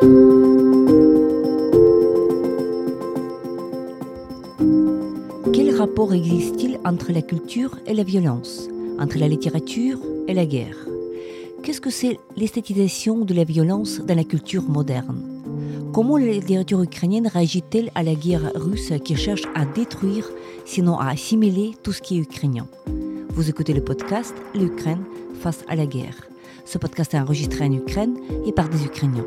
Quel rapport existe-t-il entre la culture et la violence, entre la littérature et la guerre? Qu'est-ce que c'est l'esthétisation de la violence dans la culture moderne? Comment la littérature ukrainienne réagit-elle à la guerre russe qui cherche à détruire, sinon à assimiler tout ce qui est ukrainien? Vous écoutez le podcast L'Ukraine face à la guerre. Ce podcast est enregistré en Ukraine et par des Ukrainiens.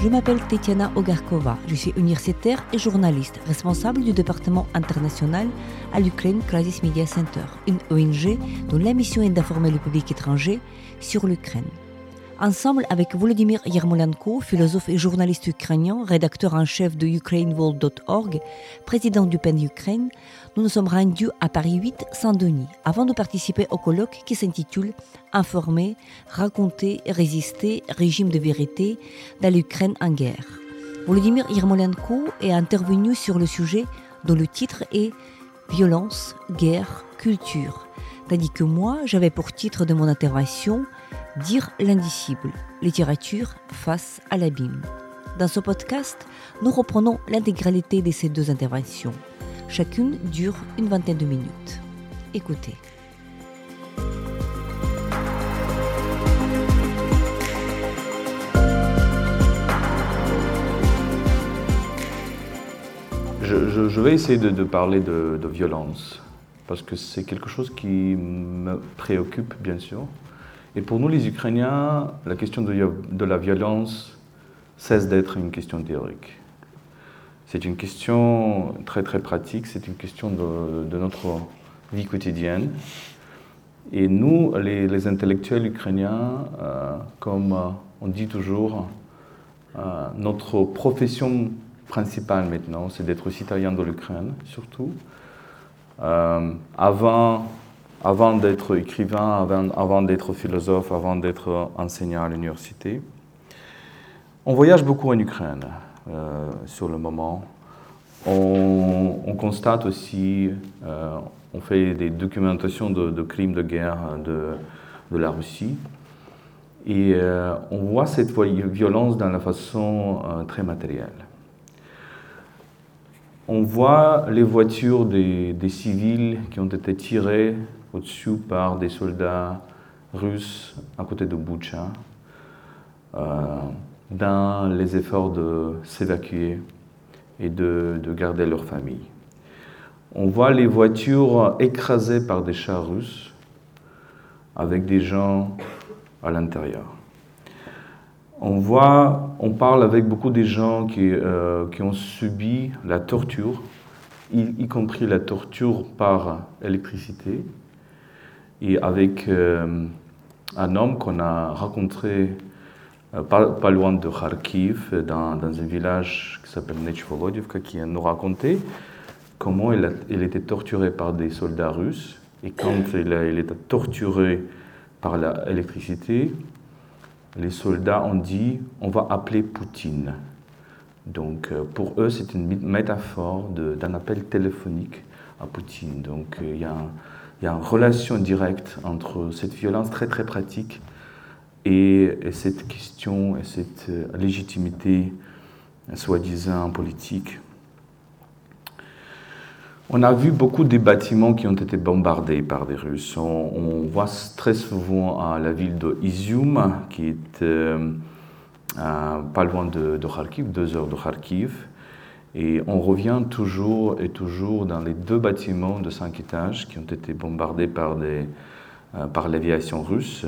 Je m'appelle Tetiana Ogarkova, je suis universitaire et journaliste, responsable du département international à l'Ukraine Crisis Media Center, une ONG dont la mission est d'informer le public étranger sur l'Ukraine. Ensemble avec Volodymyr Yermolenko, philosophe et journaliste ukrainien, rédacteur en chef de ukraineworld.org, président du PEN Ukraine, nous nous sommes rendus à Paris 8 Saint-Denis avant de participer au colloque qui s'intitule Informer, raconter, résister, régime de vérité dans l'Ukraine en guerre. Volodymyr Yermolenko est intervenu sur le sujet dont le titre est Violence, guerre, culture, tandis que moi j'avais pour titre de mon intervention Dire l'indicible, littérature face à l'abîme. Dans ce podcast, nous reprenons l'intégralité de ces deux interventions. Chacune dure une vingtaine de minutes. Écoutez. Je, vais essayer de, parler de, violence, parce que c'est quelque chose qui me préoccupe, bien sûr. Et pour nous, les Ukrainiens, la question de, la violence cesse d'être une question théorique. C'est une question très très pratique, c'est une question de, notre vie quotidienne. Et nous, les, intellectuels ukrainiens, euh, comme euh, on dit toujours, euh, notre profession principale maintenant, c'est d'être citoyen de l'Ukraine, surtout. avant avant d'être écrivain, avant, d'être philosophe, avant d'être enseignant à l'université. On voyage beaucoup en Ukraine euh, sur le moment. On, constate aussi, euh, on fait des documentations de, crimes de guerre de, la Russie. Et euh, on voit cette violence dans la façon très matérielle. On voit les voitures des, des civils qui ont été tirées au-dessus par des soldats russes à côté de Boucha, euh, dans les efforts de s'évacuer et de, garder leur famille. On voit les voitures écrasées par des chars russes avec des gens à l'intérieur. On voit, on parle avec beaucoup de gens qui, euh, qui ont subi la torture, y compris la torture par électricité, et avec euh, un homme qu'on a rencontré euh, pas, loin de Kharkiv, dans, dans un village qui s'appelle Nechvolodivka, qui nous racontait comment il, il, était torturé par des soldats russes. Et quand il, a, il était torturé par l'électricité, les soldats ont dit on va appeler Poutine. Donc euh, pour eux, c'est une métaphore d'un appel téléphonique à Poutine. Donc il y a il y a une relation directe entre cette violence très très pratique et, cette question et cette euh, légitimité soi-disant politique. On a vu beaucoup de bâtiments qui ont été bombardés par des Russes. On, voit très souvent à la ville de Izium, qui est euh, pas loin de, de Kharkiv, deux heures de Kharkiv. Et on revient toujours et toujours dans les deux bâtiments de cinq étages qui ont été bombardés par, des, euh, par l'aviation russe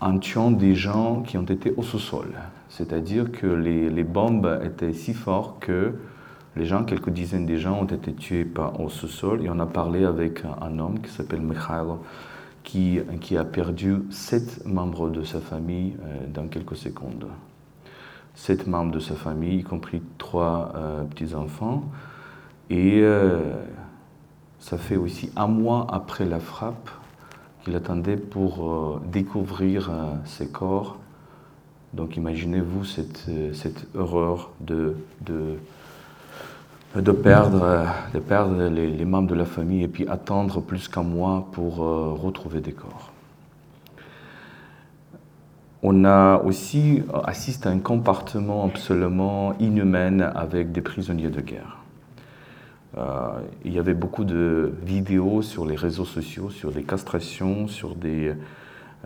en tuant des gens qui ont été au sous-sol. C'est-à-dire que les, les, bombes étaient si fortes que les gens, quelques dizaines de gens, ont été tués par, au sous-sol. Et on a parlé avec un, homme qui s'appelle Mikhail, qui, qui, a perdu sept membres de sa famille euh, dans quelques secondes. Sept membres de sa famille, y compris trois petits-enfants. Et ça fait aussi un mois après la frappe qu'il attendait pour découvrir ses corps. Donc imaginez-vous cette, cette horreur de, perdre, les, membres de la famille et puis attendre plus qu'un mois pour euh, retrouver des corps. On a aussi assisté à un comportement absolument inhumain avec des prisonniers de guerre. Euh, il y avait beaucoup de vidéos sur les réseaux sociaux, sur des castrations, sur des,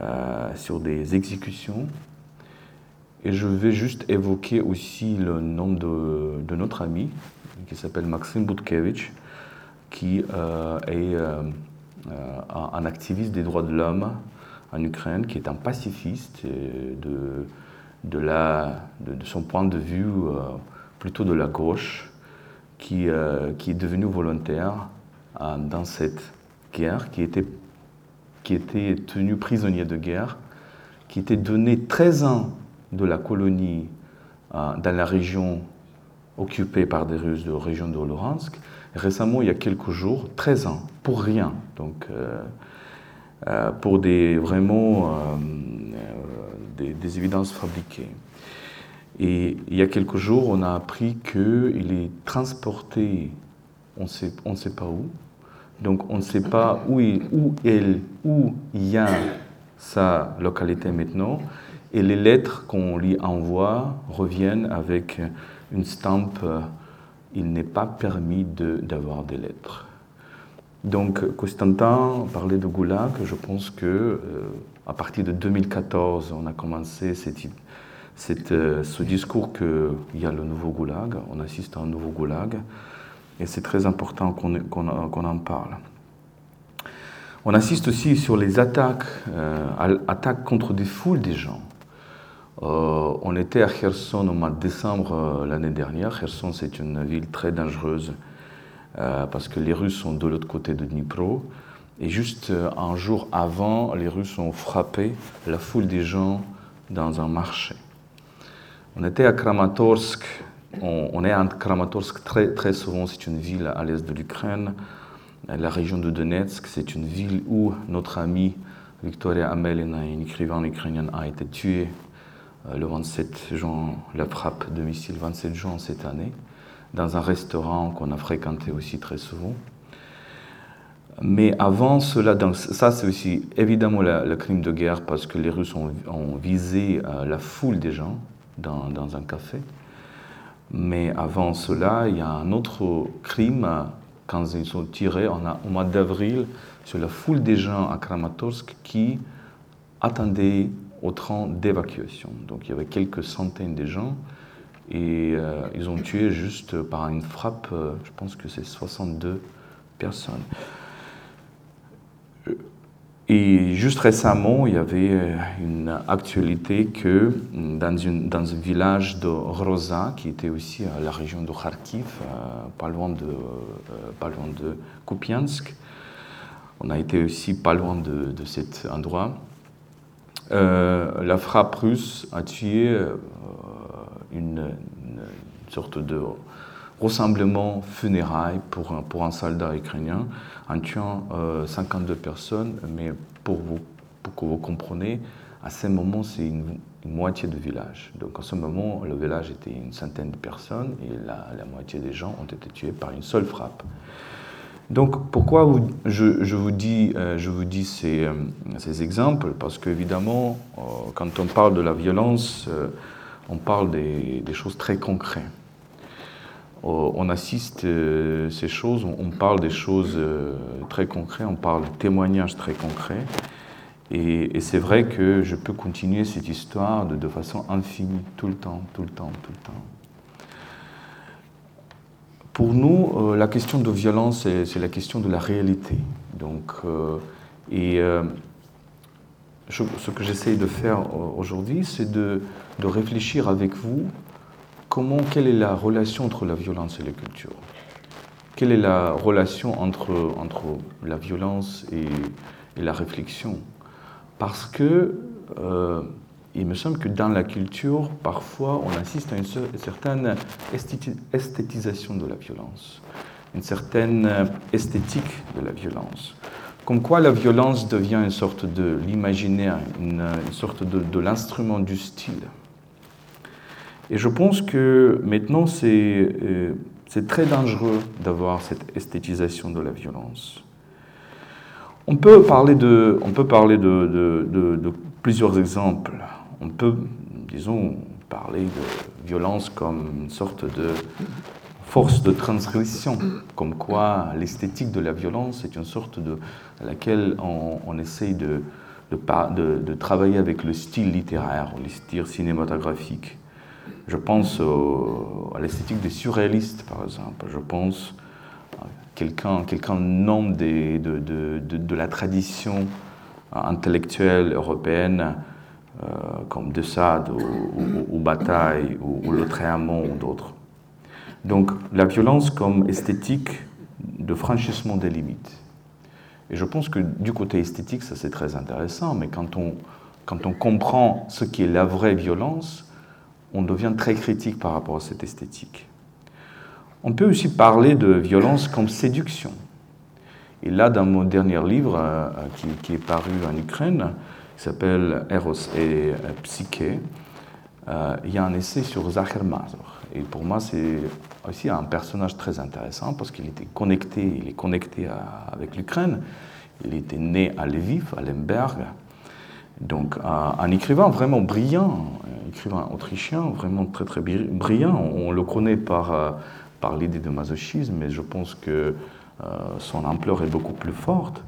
euh, exécutions. Et je vais juste évoquer aussi le nom de, notre ami, qui s'appelle Maxime Butkevich, qui euh, est euh, euh, un activiste des droits de l'homme en Ukraine, qui est un pacifiste de, de, la, de, son point de vue plutôt de la gauche, qui, qui est devenu volontaire dans cette guerre, qui était, qui était tenu prisonnier de guerre, qui était donné 13 ans de la colonie dans la région occupé par des Russes de la région de Luhansk. Récemment, il y a quelques jours, 13 ans, pour rien. Donc, euh, euh, pour des, vraiment euh, des, évidences fabriquées. Et il y a quelques jours, on a appris qu'il est transporté, on ne sait pas où. Donc, on ne sait pas où il, où, elle, où il y a sa localité maintenant. Et les lettres qu'on lui envoie reviennent avec une stampe, euh, il n'est pas permis d'avoir des lettres. Donc Constantin parlait de Goulag, je pense que euh, à partir de 2014, on a commencé euh, ce discours qu'il y a le nouveau Goulag, on assiste à un nouveau Goulag, et c'est très important qu'on en parle. On assiste aussi sur les attaques, attaques contre des foules des gens. Euh, on était à Kherson au mois de décembre euh, l'année dernière. Kherson, c'est une ville très dangereuse euh, parce que les Russes sont de l'autre côté de Dnipro. Et juste un jour avant, les Russes ont frappé la foule des gens dans un marché. On était à Kramatorsk. On, est à Kramatorsk très, très souvent. C'est une ville à l'est de l'Ukraine. La région de Donetsk, c'est une ville où notre amie Victoria Amelina, une écrivaine ukrainienne, a été tuée euh, le 27 juin, la frappe de missile 27 juin cette année, dans un restaurant qu'on a fréquenté aussi très souvent. Mais avant cela, ça c'est aussi évidemment le crime de guerre parce que les Russes ont, visé euh, la foule des gens dans, un café. Mais avant cela, il y a un autre crime quand ils sont tirés au mois d'avril sur la foule des gens à Kramatorsk qui attendaient au train d'évacuation. Donc il y avait quelques centaines de gens et euh, ils ont tué juste par une frappe, euh, je pense que c'est 62 personnes. Euh, et juste récemment, il y avait une actualité que dans, une, dans un village de Rosa, qui était aussi à la région de Kharkiv, pas, loin de, pas loin de Kupiansk, on a été aussi pas loin de, de cet endroit, euh, la frappe russe a tué une, sorte de rassemblement funérailles pour pour un soldat ukrainien en tuant 52 euh, personnes, mais pour, vous, pour que vous compreniez, à ce moment, c'est une, moitié du village. Donc, en ce moment, le village était une centaine de personnes et la, la moitié des gens ont été tués par une seule frappe. Donc pourquoi je, vous dis, euh, je vous dis ces, euh, ces exemples? Parce qu'évidemment, euh, quand on parle de la violence, on parle des, choses très concrètes. On assiste à ces choses, on parle des choses très concrètes, on parle de témoignages très concrets. Et, c'est vrai que je peux continuer cette histoire de, de façon infinie, tout le temps, tout le temps, tout le temps. Pour nous, euh, la question de violence, c'est la question de la réalité. Donc, euh, et euh, ce que j'essaie de faire aujourd'hui, c'est de, réfléchir avec vous comment, quelle est la relation entre la violence et la culture. Quelle est la relation entre, entre la violence et, la réflexion? Parce que il me semble que dans la culture, parfois, on assiste à une certaine esthétisation de la violence, une certaine esthétique de la violence. Comme quoi la violence devient une sorte de l'imaginaire, une, sorte de, l'instrument du style. Et je pense que maintenant, euh, c'est très dangereux d'avoir cette esthétisation de la violence. On peut parler de, on peut parler de, de plusieurs exemples. On peut, disons, parler de violence comme une sorte de force de transgression, comme quoi l'esthétique de la violence est une sorte de à laquelle on, essaye de, travailler avec le style littéraire le style cinématographique. Je pense à l'esthétique des surréalistes, par exemple. Je pense à quelqu'un quelqu'un de, de, la tradition intellectuelle européenne, euh, comme De Sade ou, Bataille ou, ou ou d'autres. Donc la violence comme esthétique de franchissement des limites. Et je pense que du côté esthétique, ça c'est très intéressant, mais quand on, quand on comprend ce qui est la vraie violence, on devient très critique par rapport à cette esthétique. On peut aussi parler de violence comme séduction. Et là, dans mon dernier livre, euh, qui, est paru en Ukraine, qui s'appelle Eros et euh, Psyché, euh, il y a un essai sur Zachar Mazur. Et pour moi, c'est aussi un personnage très intéressant parce qu'il était connecté, il est connecté avec l'Ukraine. Il était né à Lviv, à Lemberg. Donc, un écrivain vraiment brillant, un écrivain autrichien, vraiment très très brillant. On le connaît par, euh, par l'idée de masochisme, mais je pense que euh, son ampleur est beaucoup plus forte.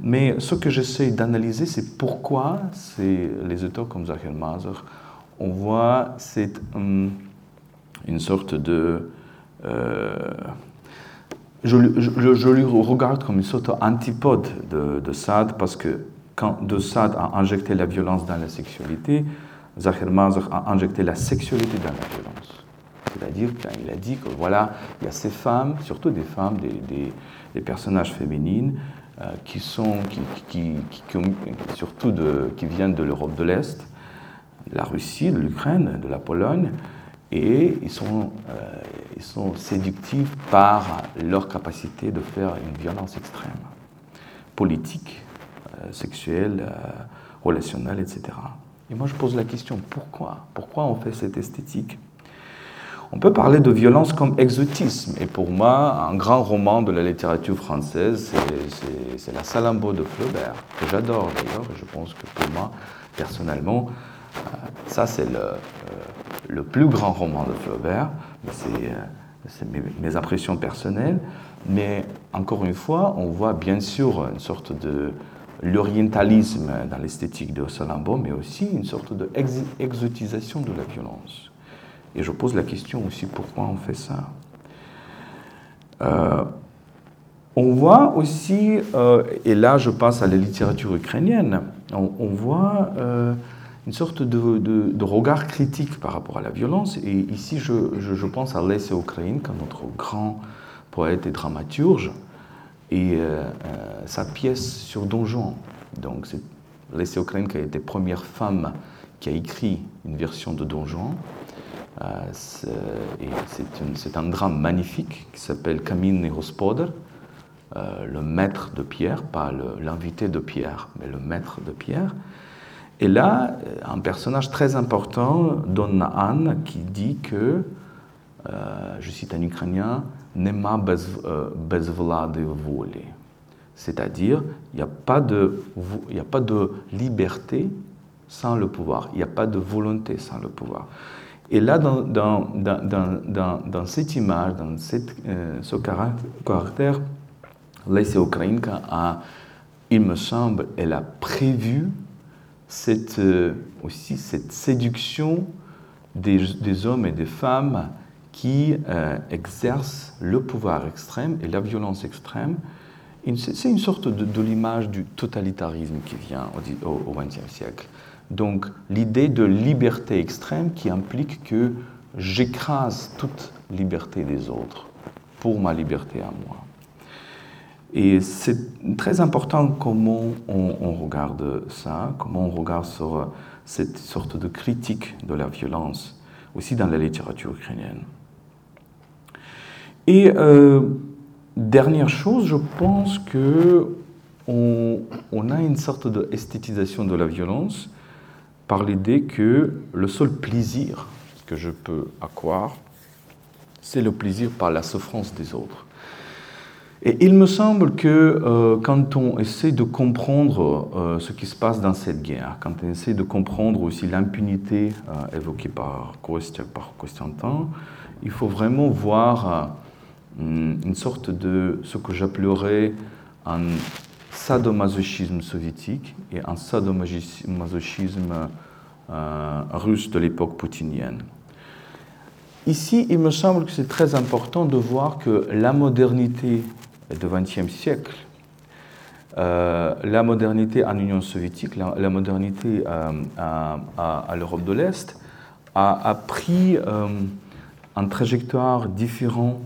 Mais ce que j'essaie d'analyser, c'est pourquoi les auteurs comme Zachar Mazur, on voit cette. Hum, une sorte de... Euh, je, je, lui regarde comme une sorte d'antipode de, de Sade parce que quand de Sade a injecté la violence dans la sexualité, Zahir Mazar a injecté la sexualité dans la violence. C'est-à-dire qu'il a dit que voilà, il y a ces femmes, surtout des femmes, des, des, personnages féminines, euh, qui sont, qui, qui, qui, surtout de, qui viennent de l'Europe de l'Est, de la Russie, de l'Ukraine, de la Pologne, et ils sont, euh, séductifs par leur capacité de faire une violence extrême, politique, euh, sexuelle, euh, relationnelle, etc. Et moi je pose la question, pourquoi? Pourquoi on fait cette esthétique? On peut parler de violence comme exotisme. Et pour moi, un grand roman de la littérature française, c'est La Salambo de Flaubert, que j'adore d'ailleurs. Et je pense que pour moi, personnellement, ça c'est le, le plus grand roman de Flaubert, c'est euh, mes, impressions personnelles, mais encore une fois, on voit bien sûr une sorte de l'orientalisme dans l'esthétique de Salambo, mais aussi une sorte d'exotisation de la violence. Et je pose la question aussi pourquoi on fait ça? Euh, on voit aussi, euh, et là je passe à la littérature ukrainienne, on, voit une sorte de, regard critique par rapport à la violence. Et ici, je, pense à Lesse Ukraine, comme notre grand poète et dramaturge, et euh, euh, sa pièce sur Don Juan. Donc, c'est Lesse Ukraine qui a été la première femme qui a écrit une version de Don Juan. Euh, c'est un drame magnifique qui s'appelle Kamine Hospoder, le maître de Pierre, pas l'invité de Pierre, mais le maître de Pierre. Et là, un personnage très important, Donna Anne, qui dit que, euh, je cite un Ukrainien, Nema bez, euh, voli. C'est-à-dire, il n'y a, pas de, liberté sans le pouvoir, il n'y a pas de volonté sans le pouvoir. Et là, dans, cette image, dans euh, ce caractère, Laissez Ukrainka a, il me semble, elle a prévu cette, euh, aussi cette séduction des, hommes et des femmes qui euh, exercent le pouvoir extrême et la violence extrême. C'est une sorte de, l'image du totalitarisme qui vient au XXe siècle. Donc l'idée de liberté extrême qui implique que j'écrase toute liberté des autres pour ma liberté à moi. Et c'est très important comment on, regarde ça, comment on regarde sur cette sorte de critique de la violence, aussi dans la littérature ukrainienne. Et euh, dernière chose, je pense que on, a une sorte d'esthétisation de la violence par l'idée que le seul plaisir que je peux avoir, c'est le plaisir par la souffrance des autres. Et il me semble que euh, quand on essaie de comprendre euh, ce qui se passe dans cette guerre, quand on essaie de comprendre aussi l'impunité euh, évoquée par, par Constantin, il faut vraiment voir une sorte de ce que j'appellerais un sadomasochisme soviétique et un sadomasochisme russe de l'époque poutinienne. Ici, il me semble que c'est très important de voir que la modernité du XXe siècle, euh, la modernité en Union soviétique, la, modernité euh, à, l'Europe de l'Est, a, pris euh, une trajectoire différente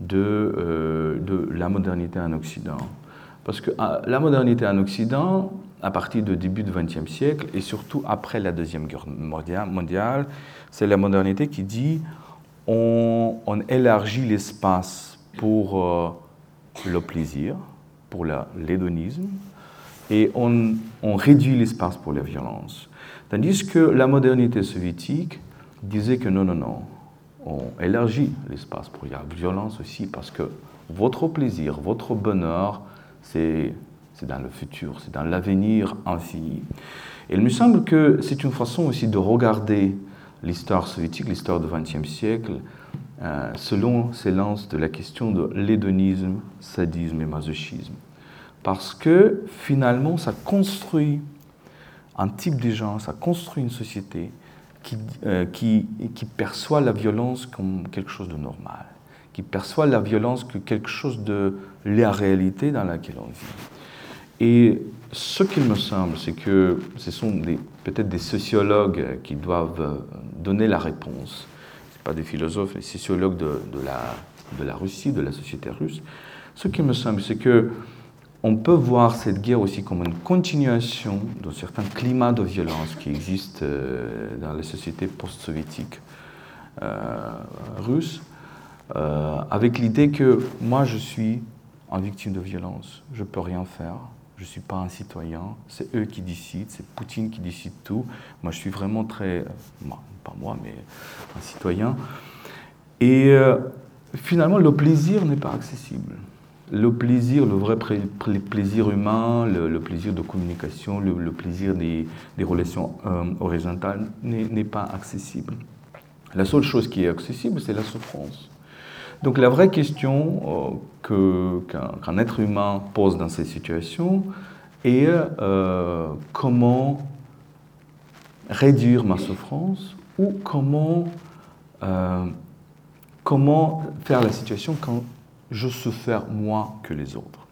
de, de, la modernité en Occident. Parce que la modernité en Occident, à partir du début du XXe siècle, et surtout après la Deuxième Guerre mondiale, c'est la modernité qui dit on, on élargit l'espace pour le plaisir, pour l'hédonisme, et on, réduit l'espace pour la violence. Tandis que la modernité soviétique disait que non, non, non, on élargit l'espace pour la violence aussi, parce que votre plaisir, votre bonheur, c'est dans le futur, c'est dans l'avenir infini. Et il me semble que c'est une façon aussi de regarder l'histoire soviétique, l'histoire du XXe siècle, euh, selon ces lances de la question de l'hédonisme, sadisme et masochisme. Parce que finalement, ça construit un type de gens, ça construit une société qui, euh, qui, qui, perçoit la violence comme quelque chose de normal, qui perçoit la violence comme quelque chose de la réalité dans laquelle on vit. Et ce qu'il me semble, c'est que ce sont peut-être des sociologues qui doivent donner la réponse pas des philosophes, des sociologues de, la, Russie, de la société russe. Ce qui me semble, c'est que on peut voir cette guerre aussi comme une continuation d'un certain climat de violence qui existe euh, dans les sociétés post-soviétiques euh, russes, euh, avec l'idée que moi je suis une victime de violence, je ne peux rien faire, je ne suis pas un citoyen, c'est eux qui décident, c'est Poutine qui décide tout. Moi je suis vraiment très, pas moi, mais un citoyen. Et euh, finalement, le plaisir n'est pas accessible. Le plaisir, le vrai plaisir humain, le, plaisir de communication, le, plaisir des, relations euh, horizontales n'est pas accessible. La seule chose qui est accessible, c'est la souffrance. Donc la vraie question euh, qu'un être humain pose dans ces situations est comment réduire ma souffrance ou comment, euh, comment faire la situation quand je souffre moins que les autres.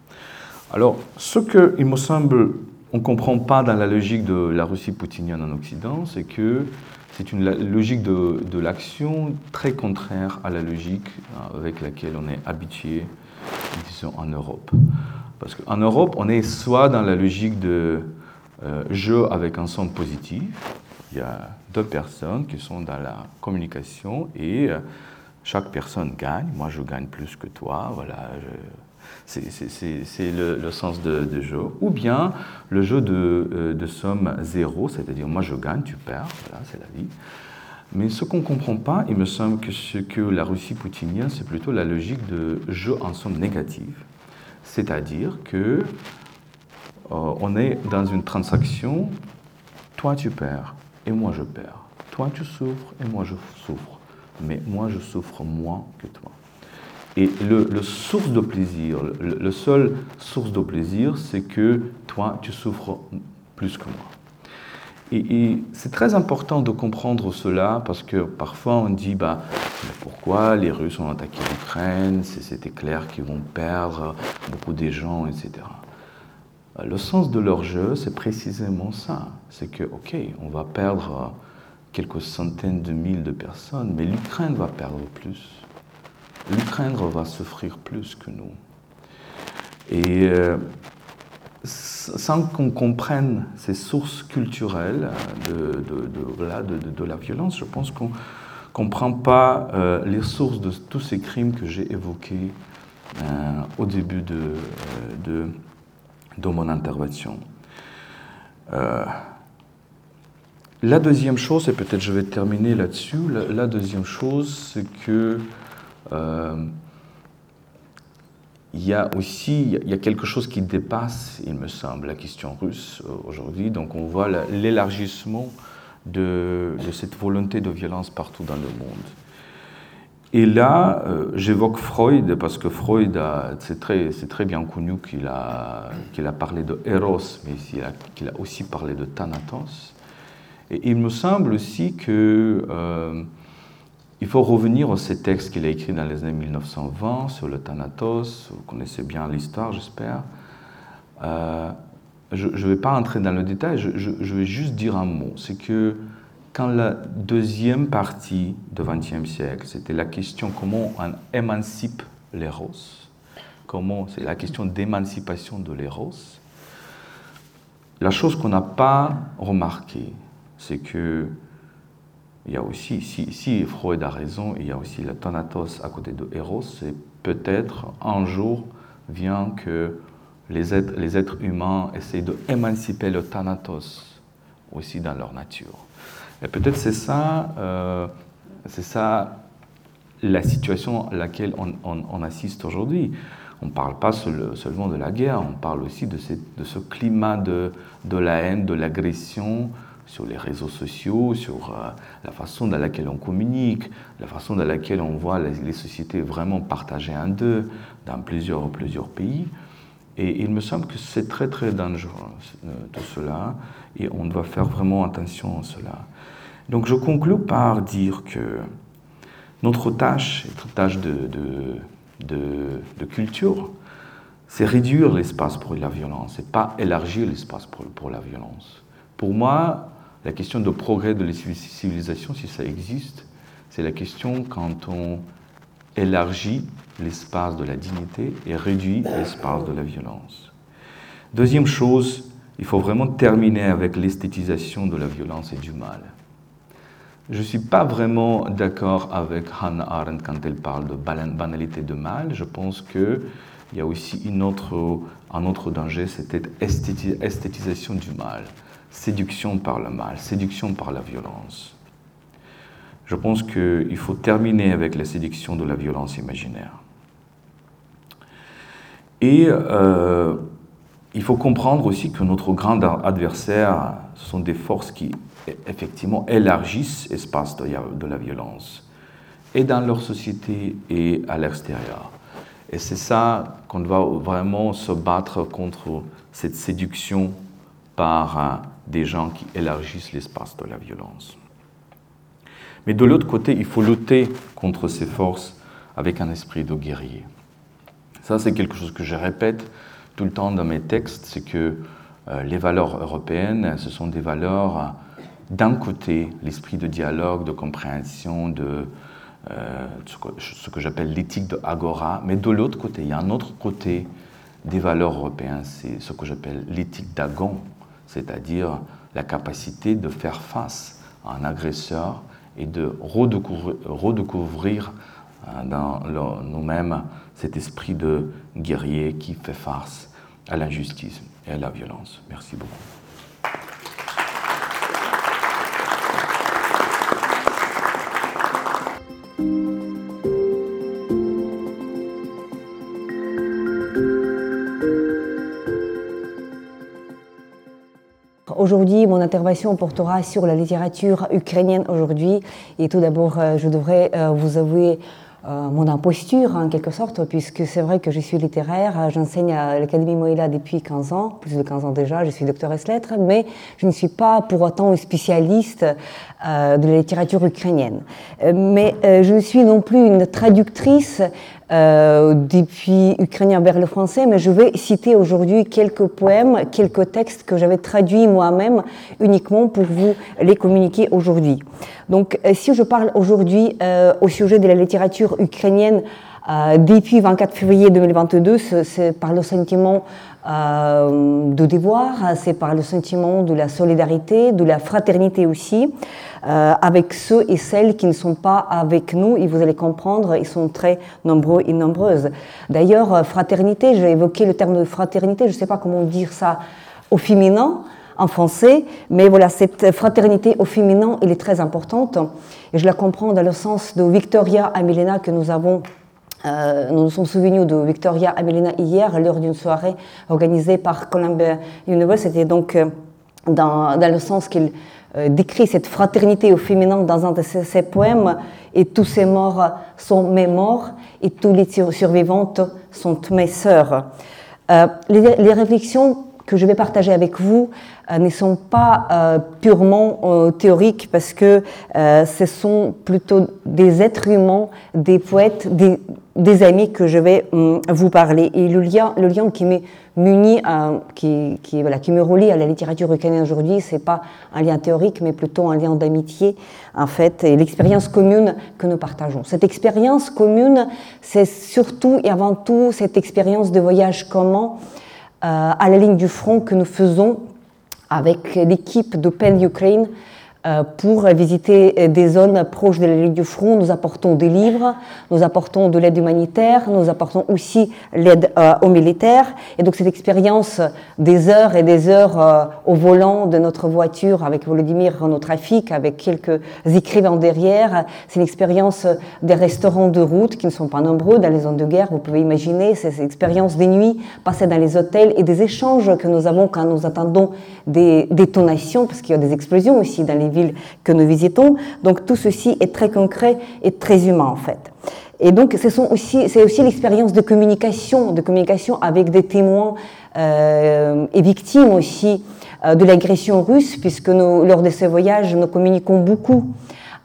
Alors, ce qu'il me semble, on ne comprend pas dans la logique de la Russie poutinienne en Occident, c'est que c'est une logique de, de l'action très contraire à la logique euh, avec laquelle on est habitué, disons, en Europe. Parce qu'en Europe, on est soit dans la logique de euh, jeu avec un son positif, il y a deux personnes qui sont dans la communication et euh, chaque personne gagne. Moi, je gagne plus que toi. Voilà, c'est le, sens de, jeu. Ou bien le jeu de, euh, de somme zéro, c'est-à-dire moi je gagne, tu perds. C'est la vie. Mais ce qu'on ne comprend pas, il me semble que ce que la Russie poutinienne, c'est plutôt la logique de jeu en somme négative. C'est-à-dire que euh, on est dans une transaction, toi tu perds, et moi je perds. Toi tu souffres et moi je souffre. Mais moi je souffre moins que toi. Et le, source de plaisir, le, seul source de plaisir, c'est que toi tu souffres plus que moi. Et, c'est très important de comprendre cela parce que parfois on dit bah, pourquoi les Russes ont attaqué l'Ukraine, c'était clair qu'ils vont perdre beaucoup des gens, etc. Le sens de leur jeu, c'est précisément ça. C'est que, ok, on va perdre quelques centaines de milliers de personnes, mais l'Ukraine va perdre plus. L'Ukraine va souffrir plus que nous. Et euh, sans qu'on comprenne ces sources culturelles de, de, la violence, je pense qu'on ne comprend pas euh, les sources de tous ces crimes que j'ai évoqués euh, au début de, de, mon intervention. Euh, la deuxième chose, et peut-être je vais terminer là-dessus, la, deuxième chose, c'est que il y a aussi y a quelque chose qui dépasse, il me semble, la question russe euh, aujourd'hui. Donc on voit l'élargissement de, cette volonté de violence partout dans le monde. Et là, euh, j'évoque Freud parce que Freud, c'est très, très, bien connu qu'il a, qu'il a parlé de Eros, mais qu'il a, aussi parlé de Thanatos. Et il me semble aussi que euh, il faut revenir à ces textes qu'il a écrits dans les années 1920 sur le Thanatos. Vous connaissez bien l'histoire, j'espère. Euh, je ne vais pas entrer dans le détail, je, vais juste dire un mot. C'est que quand la deuxième partie du XXe siècle, c'était la question comment on émancipe l'éros, comment c'est la question d'émancipation de l'éros, la chose qu'on n'a pas remarquée, c'est que y a aussi, si, Freud a raison, il y a aussi le Thanatos à côté de Eros, c'est peut-être un jour vient que les êtres, les êtres humains essayent d'émanciper le Thanatos aussi dans leur nature. Et peut-être c'est ça, euh, c'est ça la situation à laquelle on, assiste aujourd'hui. On ne parle pas seulement de la guerre, on parle aussi de, ce climat de, de la haine, de l'agression, sur les réseaux sociaux, sur euh, la façon dans laquelle on communique, la façon dans laquelle on voit les, sociétés vraiment partagées en deux dans plusieurs, plusieurs pays. Et il me semble que c'est très très dangereux euh, tout cela et on doit faire vraiment attention à cela. Donc je conclue par dire que notre tâche, notre tâche de, culture, c'est réduire l'espace pour la violence et pas élargir l'espace pour la violence. Pour moi, la question de progrès de la civilisation, si ça existe, c'est la question quand on élargit l'espace de la dignité et réduit l'espace de la violence. Deuxième chose, il faut vraiment terminer avec l'esthétisation de la violence et du mal. Je ne suis pas vraiment d'accord avec Hannah Arendt quand elle parle de banalité de mal. Je pense qu'il y a aussi un autre danger, c'était esthétisation du mal séduction par le mal, séduction par la violence. Je pense qu'il faut terminer avec la séduction de la violence imaginaire. Et euh, il faut comprendre aussi que notre grand adversaire, ce sont des forces qui effectivement élargissent l'espace de la violence, et dans leur société et à l'extérieur. Et c'est ça qu'on doit vraiment se battre contre cette séduction par des gens qui élargissent l'espace de la violence. Mais de l'autre côté, il faut lutter contre ces forces avec un esprit de guerrier. Ça, c'est quelque chose que je répète tout le temps dans mes textes, c'est que euh, les valeurs européennes, ce sont des valeurs, euh, d'un côté, l'esprit de dialogue, de compréhension, de euh, ce que, j'appelle l'éthique de Agora, mais de l'autre côté, il y a un autre côté des valeurs européennes, c'est ce que j'appelle l'éthique d'Agon, c'est-à-dire la capacité de faire face à un agresseur et de redécouvrir, euh, dans nous-mêmes cet esprit de guerrier qui fait face à l'injustice et à la violence. Merci beaucoup. Aujourd'hui, mon intervention portera sur la littérature ukrainienne aujourd'hui. Et tout d'abord, euh, je devrais euh, vous avouer euh, mon imposture en quelque sorte, puisque c'est vrai que je suis littéraire, j'enseigne à l'Académie Moïla depuis 15 ans, plus de 15 ans déjà, je suis doctoresse lettres, mais je ne suis pas pour autant spécialiste euh, de la littérature ukrainienne. Mais je ne suis non plus une traductrice depuis ukrainien vers le français, mais je vais citer aujourd'hui quelques poèmes, quelques textes que j'avais traduits moi-même uniquement pour vous les communiquer aujourd'hui. Donc si je parle aujourd'hui au sujet de la littérature ukrainienne Euh, depuis 24 février 2022, c'est par le sentiment euh, de devoir, c'est par le sentiment de la solidarité, de la fraternité aussi, euh, avec ceux et celles qui ne sont pas avec nous. Et vous allez comprendre, ils sont très nombreux et nombreuses. D'ailleurs, fraternité, j'ai évoqué le terme de fraternité, je ne sais pas comment dire ça au féminin en français, mais voilà, cette fraternité au féminin, elle est très importante. Et je la comprends dans le sens de Victoria Amelena que nous avons euh, nous nous sommes souvenus de Victoria Amelina hier lors d'une soirée organisée par Columbia University, donc euh, dans, le sens qu'il euh, décrit cette fraternité au féminin dans un de ses, poèmes, et tous ces morts sont mes morts, et tous les survivantes sont mes sœurs. Les, les, réflexions que je vais partager avec vous ne sont pas purement théoriques parce que ce sont plutôt des êtres humains, des poètes, des, des amis que je vais hum, vous parler. Et le lien, le lien qui me muni, qui, voilà, qui me relie à la littérature ukrainienne aujourd'hui, c'est pas un lien théorique, mais plutôt un lien d'amitié, en fait, et l'expérience commune que nous partageons. Cette expérience commune, c'est surtout et avant tout cette expérience de voyage commun euh, à la ligne du front que nous faisons avec l'équipe d'Open Ukraine pour visiter euh, des zones proches de la ligne du front. Nous apportons des livres, nous apportons de l'aide humanitaire, nous apportons aussi l'aide euh, aux militaires. Et donc cette expérience des heures et des heures au volant de notre voiture avec Volodymyr Renault Trafic, avec quelques écrivains derrière, c'est une expérience des restaurants de route qui ne sont pas nombreux dans les zones de guerre. Vous pouvez imaginer ces expériences des nuits passées dans les hôtels et des échanges que nous avons quand nous attendons des détonations, parce qu'il y a des explosions aussi dans les villes que nous visitons. Donc tout ceci est très concret et très humain en fait. Et donc c'est aussi, aussi l'expérience de communication, de communication avec des témoins euh, et victimes aussi euh, de l'agression russe, puisque lors de ces voyages, nous communiquons beaucoup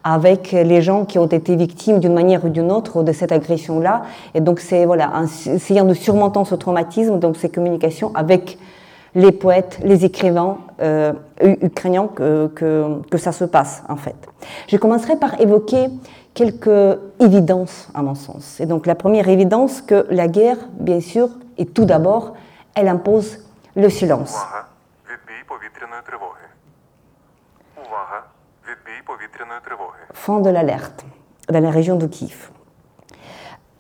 avec les gens qui ont été victimes d'une manière ou d'une autre de cette agression-là. Et donc c'est voilà, essayant de surmonter ce traumatisme, donc ces communications avec les poètes, les écrivains euh, ukrainiens que, que, ça se passe en fait. Je commencerai par évoquer quelques évidences à mon sens. Et donc la première évidence que la guerre, bien sûr, et tout d'abord, elle impose le silence. Fin de l'alerte dans la région de Kiev.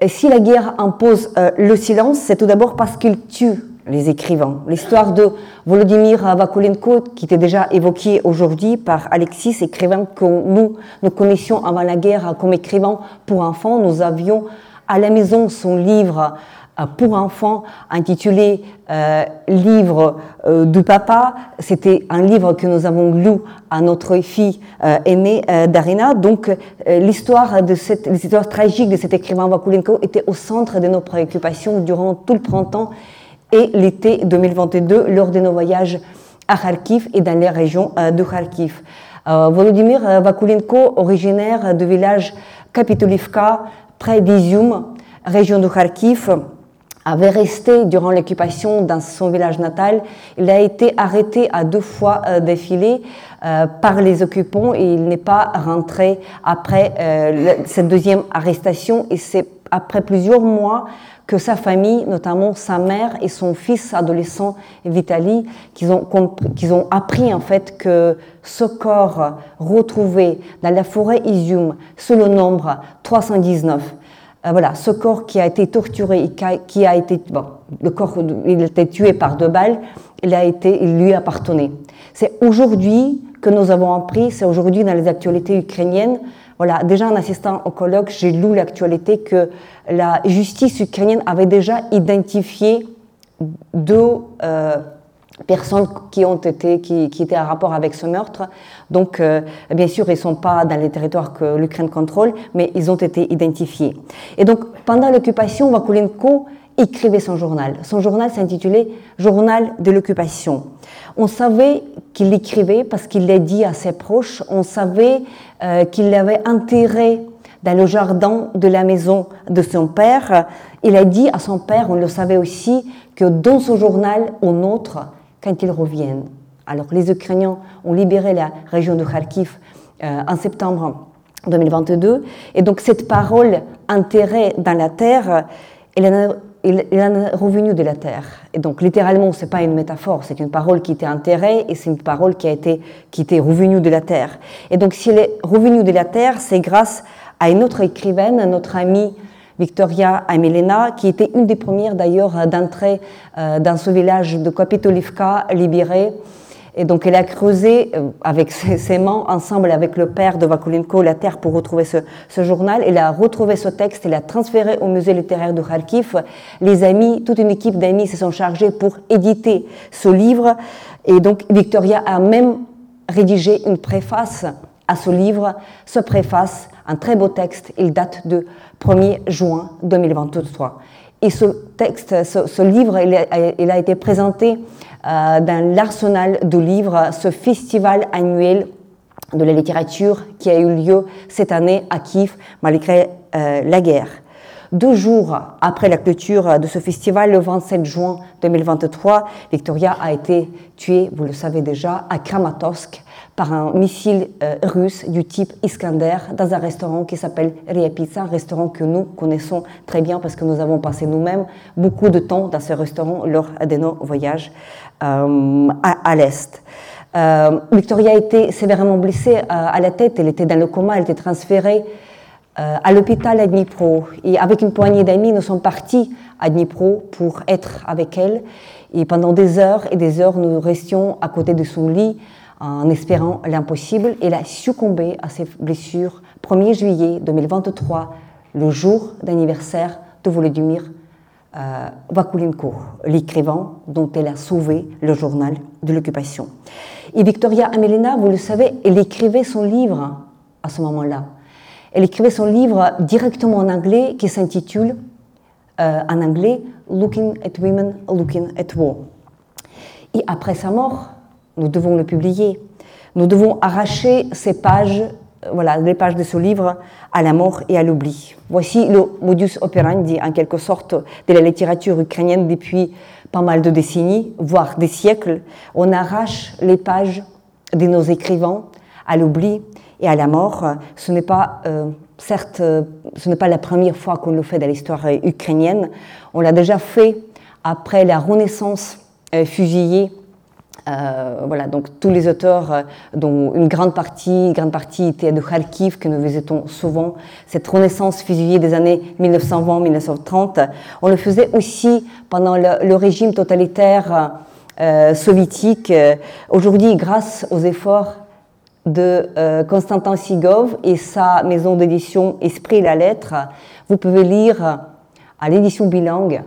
Et si la guerre impose euh, le silence, c'est tout d'abord parce qu'il tue les écrivains. L'histoire de Volodymyr Vakulenko, qui était déjà évoquée aujourd'hui par Alexis, écrivain que nous, nous connaissions avant la guerre comme écrivain pour enfants. Nous avions à la maison son livre euh, pour enfants intitulé euh, Livre euh, du papa. C'était un livre que nous avons lu à notre fille aînée Darina. Donc l'histoire de cette l'histoire tragique de cet écrivain Vakulenko était au centre de nos préoccupations durant tout le printemps et l'été 2022 lors de nos voyages à Kharkiv et dans les régions euh, de Kharkiv. Euh, Volodymyr Vakulenko, originaire du village Kapitolivka, près d'Izium, région de Kharkiv, avait resté durant l'occupation dans son village natal. Il a été arrêté à deux fois euh, défilé par les occupants et il n'est pas rentré après cette deuxième arrestation après plusieurs mois que sa famille, notamment sa mère et son fils adolescent Vitali, qu'ils ont, ont appris en fait que ce corps retrouvé dans la forêt Izium sous le nombre 319, euh, voilà, ce corps qui a été torturé qui a, été, bon, le corps, il a été tué par deux balles, il a été, il lui appartenait. C'est aujourd'hui que nous avons appris, c'est aujourd'hui dans les actualités ukrainiennes, voilà, déjà en assistant au colloque, j'ai lu l'actualité que la justice ukrainienne avait déjà identifié deux euh, personnes qui ont été, qui, étaient en rapport avec ce meurtre. Donc, euh, bien sûr, ils sont pas dans les territoires que l'Ukraine contrôle, mais ils ont été identifiés. Et donc, pendant l'occupation, Vakulenko écrivait son journal. Son journal s'intitulait Journal de l'occupation. On savait qu'il l'écrivait parce qu'il l'a dit à ses proches. On savait euh, qu'il l'avait enterré dans le jardin de la maison de son père. Il a dit à son père, on le savait aussi, que dans ce journal, on nôtre quand ils reviennent. Alors les Ukrainiens ont libéré la région de Kharkiv euh, en septembre 2022. Et donc cette parole enterrée dans la terre, elle en, est revenue de la terre. Et donc littéralement, ce n'est pas une métaphore, c'est une parole qui était enterrée et c'est une parole qui a été qui était revenue de la terre. Et donc si elle est revenue de la terre, c'est grâce à une autre écrivaine, notre amie Victoria Amelena, qui était une des premières d'ailleurs d'entrer euh, dans ce village de Kapitolivka libéré et donc elle a creusé euh, avec ses, mains, ensemble avec le père de Vakulenko, la terre pour retrouver ce, journal. Elle a retrouvé ce texte, elle l'a transféré au musée littéraire de Kharkiv. Les amis, toute une équipe d'amis se sont chargés pour éditer ce livre. Et donc Victoria a même rédigé une préface à ce livre. Ce préface, un très beau texte, il date de 1er juin 2023. Et ce texte, ce, livre, il a, été présenté euh, dans l'arsenal de livres, ce festival annuel de la littérature qui a eu lieu cette année à Kiev, malgré euh, la guerre. Deux jours après la clôture de ce festival, le 27 juin 2023, Victoria a été tuée, vous le savez déjà, à Kramatorsk par un missile euh, russe du type Iskander dans un restaurant qui s'appelle Ria Pizza, un restaurant que nous connaissons très bien parce que nous avons passé nous-mêmes beaucoup de temps dans ce restaurant lors de nos voyages euh, à, l'Est. Euh, Victoria a été sévèrement blessée à la tête, elle était dans le coma, elle était transférée à l'hôpital à Dnipro. Et avec une poignée d'amis, nous sommes partis à Dnipro pour être avec elle. Et pendant des heures et des heures, nous restions à côté de son lit en espérant l'impossible. Elle a succombé à ses blessures 1er juillet 2023, le jour d'anniversaire de Volodymyr euh, Vakulenko, l'écrivain dont elle a sauvé le journal de l'occupation. Et Victoria Amelina, vous le savez, elle écrivait son livre à ce moment-là. Elle écrivait son livre directement en anglais qui s'intitule euh, en anglais Looking at Women, Looking at War. Et après sa mort, nous devons le publier. Nous devons arracher ces pages, euh, voilà, les pages de ce livre à la mort et à l'oubli. Voici le modus operandi, en quelque sorte, de la littérature ukrainienne depuis pas mal de décennies, voire des siècles. On arrache les pages de nos écrivains à l'oubli et à la mort. Ce n'est pas, euh, certes, euh, ce n'est pas la première fois qu'on le fait dans l'histoire ukrainienne. On l'a déjà fait après la Renaissance fusillée euh, voilà, donc tous les auteurs, euh, dont une grande partie, grande partie étaient de Kharkiv, que nous visitons souvent, cette renaissance fusillée des années 1920-1930, on le faisait aussi pendant le, régime totalitaire euh, soviétique. Aujourd'hui, grâce aux efforts de Konstantin Sigov et sa maison d'édition Esprit et la lettre, vous pouvez lire à l'édition bilingue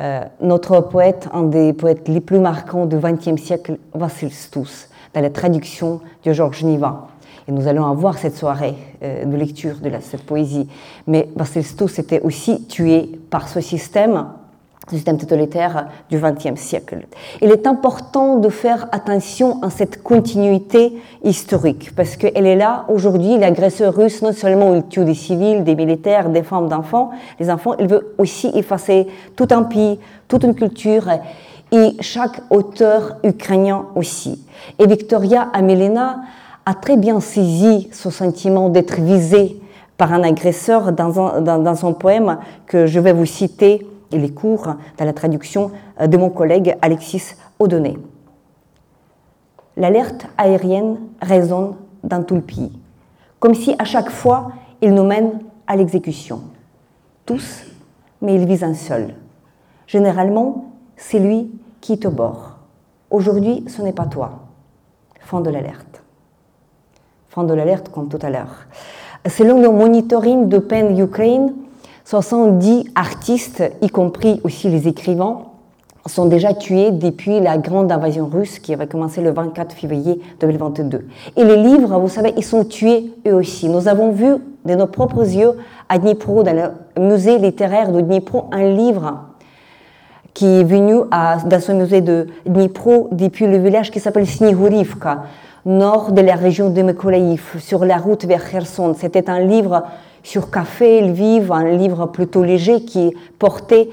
euh, notre poète, un des poètes les plus marquants du XXe siècle, Vassil Stous, dans la traduction de Georges Niva. Et nous allons avoir cette soirée euh, de lecture de cette poésie. Mais Vassil Stous était aussi tué par ce système système totalitaire du XXe siècle. Il est important de faire attention à cette continuité historique, parce qu'elle est là aujourd'hui. L'agresseur russe, non seulement il tue des civils, des militaires, des femmes, d'enfants, les enfants, il veut aussi effacer tout un pays, toute une culture, et chaque auteur ukrainien aussi. Et Victoria Amelina a très bien saisi ce sentiment d'être visé par un agresseur dans, dans, dans son poème que je vais vous citer et les cours dans la traduction euh, de mon collègue Alexis Audonnet. L'alerte aérienne résonne dans tout le pays, comme si à chaque fois il nous mène à l'exécution. Tous, mais il vise un seul. Généralement, c'est lui qui est au bord. Aujourd'hui, ce n'est pas toi. Fin de l'alerte. Fin de l'alerte comme tout à l'heure. Selon le monitoring de PEN Ukraine, 70 artistes, y compris aussi les écrivains, sont déjà tués depuis la grande invasion russe qui avait commencé le 24 février 2022. Et les livres, vous savez, ils sont tués eux aussi. Nous avons vu de nos propres yeux à Dnipro, dans le musée littéraire de Dnipro, un livre qui est venu dans ce musée de Dnipro depuis le village qui s'appelle Snihurivka, nord de la région de Mykolaïv, sur la route vers Kherson. C'était un livre sur Café, Lviv, un livre plutôt léger qui portait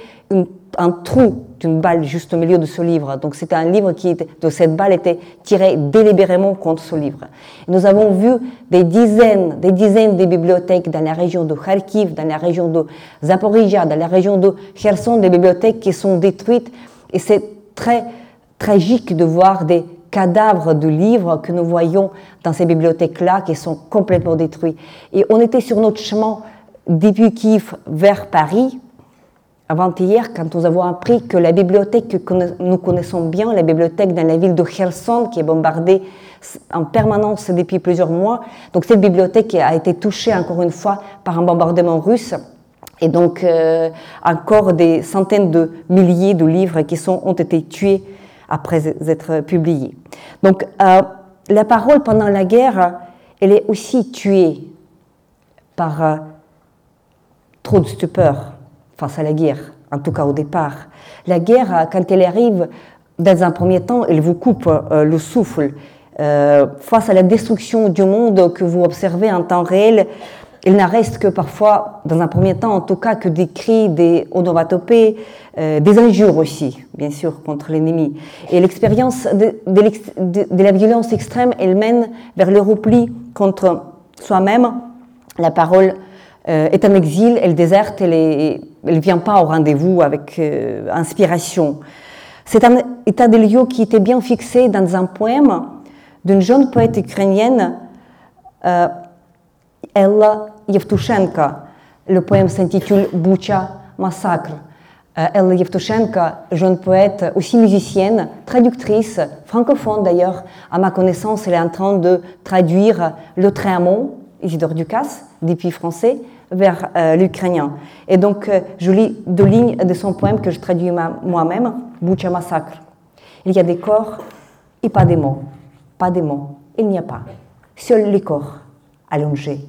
un trou d'une balle juste au milieu de ce livre. Donc c'était un livre qui, de cette balle, était tiré délibérément contre ce livre. Nous avons vu des dizaines, des dizaines de bibliothèques dans la région de Kharkiv, dans la région de Zaporizhia, dans la région de Kherson, des bibliothèques qui sont détruites. Et c'est très tragique de voir des cadavres de livres que nous voyons dans ces bibliothèques-là qui sont complètement détruits. Et on était sur notre chemin depuis Kiev vers Paris, avant-hier, quand nous avons appris que la bibliothèque que nous connaissons bien, la bibliothèque dans la ville de Kherson, qui est bombardée en permanence depuis plusieurs mois, donc cette bibliothèque a été touchée encore une fois par un bombardement russe. Et donc, euh, encore des centaines de milliers de livres qui sont, ont été tués après être publiés. Donc, euh, la parole pendant la guerre, elle est aussi tuée par euh, trop de stupeur face à la guerre, en tout cas au départ. La guerre, quand elle arrive, dans un premier temps, elle vous coupe euh, le souffle. Face à la destruction du monde que vous observez en temps réel, il n'en reste que parfois, dans un premier temps en tout cas, que des cris, des onomatopées, euh, des injures aussi, bien sûr, contre l'ennemi. Et l'expérience de, la violence extrême, elle mène vers le repli contre soi-même. La parole est en exil, elle déserte, elle ne vient pas au rendez-vous avec euh, inspiration. C'est un état de lieu qui était bien fixé dans un poème d'une jeune poète ukrainienne, euh, Ella Yevtushenko. Le poème s'intitule Boucha Massacre. Euh, Ella Yevtushenko, jeune poète, aussi musicienne, traductrice, francophone d'ailleurs, à ma connaissance, elle est en train de traduire Le Tréamont, Isidore Ducasse, depuis français, vers euh, l'ukrainien. Et donc, euh, je lis deux lignes de son poème que je traduis moi-même, Boucha Massacre. Il y a des corps et pas des mots. Pas des mots. Il n'y a pas. Seuls les corps allongés.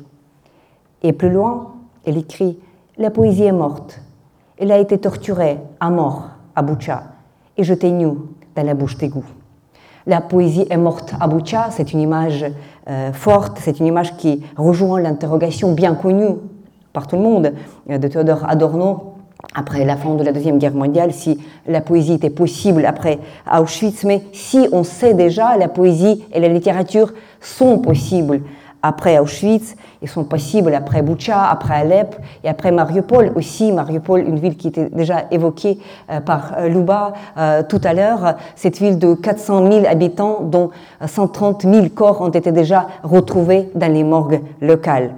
Et plus loin, elle écrit La poésie est morte. Elle a été torturée à mort à Boucha et jetée nue dans la bouche d'égout. La poésie est morte à Boucha, c'est une image euh, forte, c'est une image qui rejoint l'interrogation bien connue par tout le monde, euh, de Théodore Adorno, après la fin de la Deuxième Guerre mondiale, si la poésie était possible après Auschwitz, mais si on sait déjà la poésie et la littérature sont possibles après Auschwitz, ils sont possibles après Boucha, après Alep et après Mariupol aussi. Mariupol, une ville qui était déjà évoquée euh, par euh, Louba tout à l'heure, cette ville de 400 000 habitants dont 130 000 corps ont été déjà retrouvés dans les morgues locales.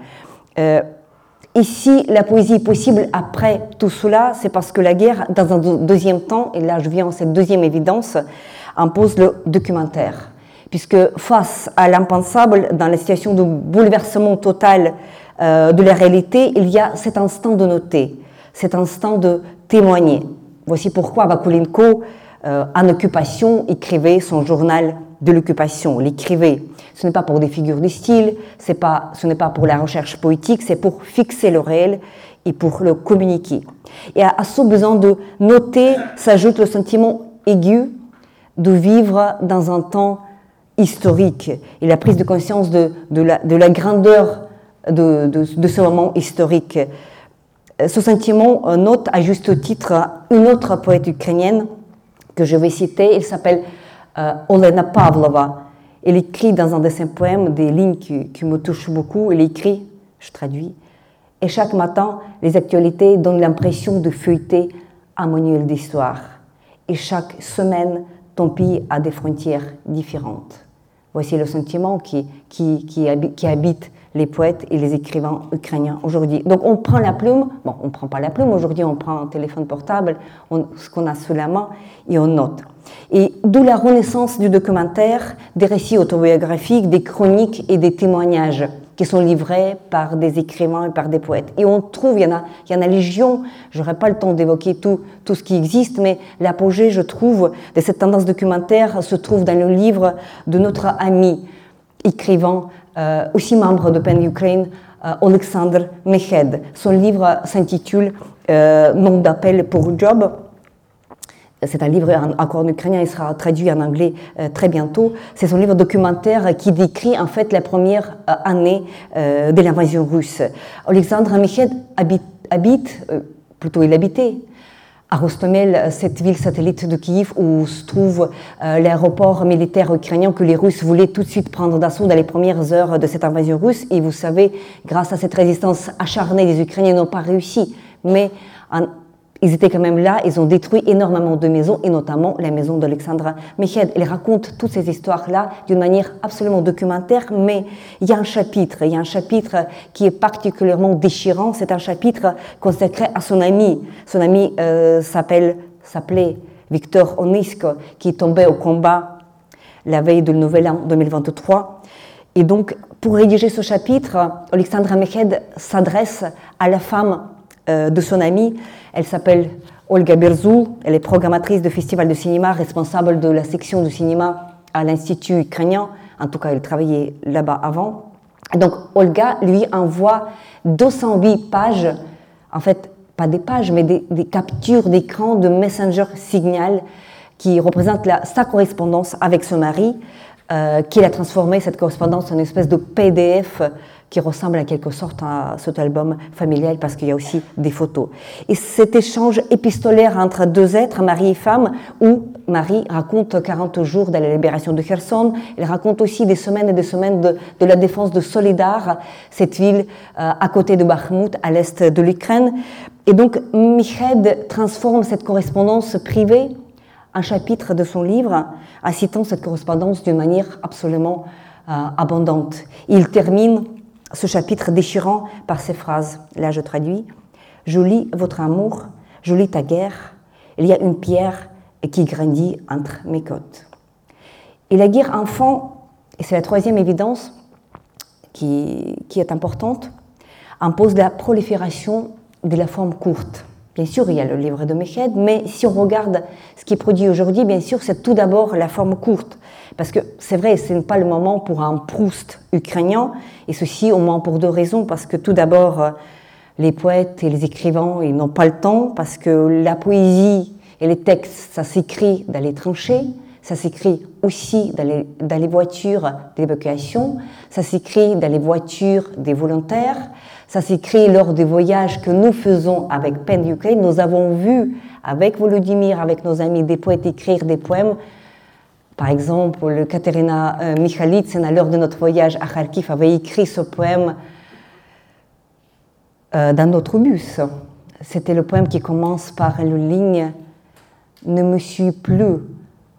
Ici, la poésie est possible après tout cela, c'est parce que la guerre, dans un deuxième temps, et là je viens à cette deuxième évidence, impose le documentaire. Puisque face à l'impensable, dans la situation de bouleversement total euh, de la réalité, il y a cet instant de noter, cet instant de témoigner. Voici pourquoi Vakulenko, euh, en occupation, écrivait son journal de l'occupation, l'écrivait. Ce n'est pas pour des figures de style, pas, ce n'est pas pour la recherche poétique, c'est pour fixer le réel et pour le communiquer. Et à, ce besoin de noter s'ajoute le sentiment aigu de vivre dans un temps historique et la prise de conscience de, la, de la, grandeur de, ce moment historique. Ce sentiment note à juste titre une autre poète ukrainienne que je vais citer, elle s'appelle euh, Olena Pavlova. Elle écrit dans un de ses poèmes des lignes qui, me touchent beaucoup. Elle écrit, je traduis, et chaque matin, les actualités donnent l'impression de feuilleter un manuel d'histoire. Et chaque semaine, ton pays a des frontières différentes. Voici le sentiment qui, qui, qui, habite, les poètes et les écrivains ukrainiens aujourd'hui. Donc on prend la plume, bon, on ne prend pas la plume, aujourd'hui on prend un téléphone portable, ce qu'on a sous la main, et on note. Et d'où la renaissance du documentaire, des récits autobiographiques, des chroniques et des témoignages qui sont livrés par des écrivains et par des poètes. Et on trouve, il y en a, il y en a légion, je n'aurai pas le temps d'évoquer tout, tout ce qui existe, mais l'apogée, je trouve, de cette tendance documentaire se trouve dans le livre de notre ami écrivain, euh, aussi membre de PEN Ukraine, euh, Alexandre Mehed. Son livre s'intitule euh, Nom d'appel pour Job. C'est un livre encore en ukrainien, il sera traduit en anglais euh, très bientôt. C'est son livre documentaire qui décrit en fait la première euh, année euh, de l'invasion russe. Alexandre Mikhed habite, habite plutôt il habitait à Rostomel, cette ville satellite de Kiev où se trouve l'aéroport militaire ukrainien que les Russes voulaient tout de suite prendre d'assaut dans les premières heures de cette invasion russe. Et vous savez, grâce à cette résistance acharnée, les Ukrainiens n'ont pas réussi. Mais en ils étaient quand même là, ils ont détruit énormément de maisons, et notamment la maison d'Alexandra Meched. Il raconte toutes ces histoires-là d'une manière absolument documentaire, mais il y a un chapitre, il y a un chapitre qui est particulièrement déchirant, c'est un chapitre consacré à son ami. Son ami euh, s'appelait Victor Onisko, qui tombé au combat la veille du Nouvel An 2023. Et donc, pour rédiger ce chapitre, Alexandra Meched s'adresse à la femme euh, de son ami. Elle s'appelle Olga Berzou, elle est programmatrice de festival de cinéma, responsable de la section de cinéma à l'Institut ukrainien. En tout cas, elle travaillait là-bas avant. Donc, Olga lui envoie 208 pages, en fait, pas des pages, mais des, captures d'écran de Messenger Signal qui représentent sa correspondance avec son mari, euh, qui a transformé cette correspondance en une espèce de PDF qui ressemble en quelque sorte à cet album familial parce qu'il y a aussi des photos. Et cet échange épistolaire entre deux êtres, mari et femme, où Marie raconte 40 jours de la libération de Kherson, elle raconte aussi des semaines et des semaines de, la défense de Solidar, cette ville euh, à côté de Bakhmut, à l'est de l'Ukraine. Et donc, Miched transforme cette correspondance privée en chapitre de son livre, en citant cette correspondance d'une manière absolument euh, abondante. Il termine ce chapitre déchirant par ces phrases. Là, je traduis. Je lis votre amour, je lis ta guerre. Il y a une pierre qui grandit entre mes côtes. Et la guerre enfant, et c'est la troisième évidence qui, qui est importante, impose la prolifération de la forme courte. Bien sûr, il y a le livre de Meched, mais si on regarde ce qui est produit aujourd'hui, bien sûr, c'est tout d'abord la forme courte. Parce que c'est vrai, ce n'est pas le moment pour un Proust ukrainien, et ceci au moins pour deux raisons. Parce que tout d'abord, euh, les poètes et les écrivains, ils n'ont pas le temps, parce que la poésie et les textes, ça s'écrit dans les tranchées, ça s'écrit aussi dans les, dans les voitures d'évacuation, ça s'écrit dans les voitures des volontaires, ça s'écrit lors des voyages que nous faisons avec Pen Ukraine. Nous avons vu avec Volodymyr, avec nos amis, des poètes écrire des poèmes. Par exemple, Katerina euh, Michalitsina, lors de notre voyage à Kharkiv, avait écrit ce poème euh, dans notre bus. C'était le poème qui commence par la ligne Ne me suis plus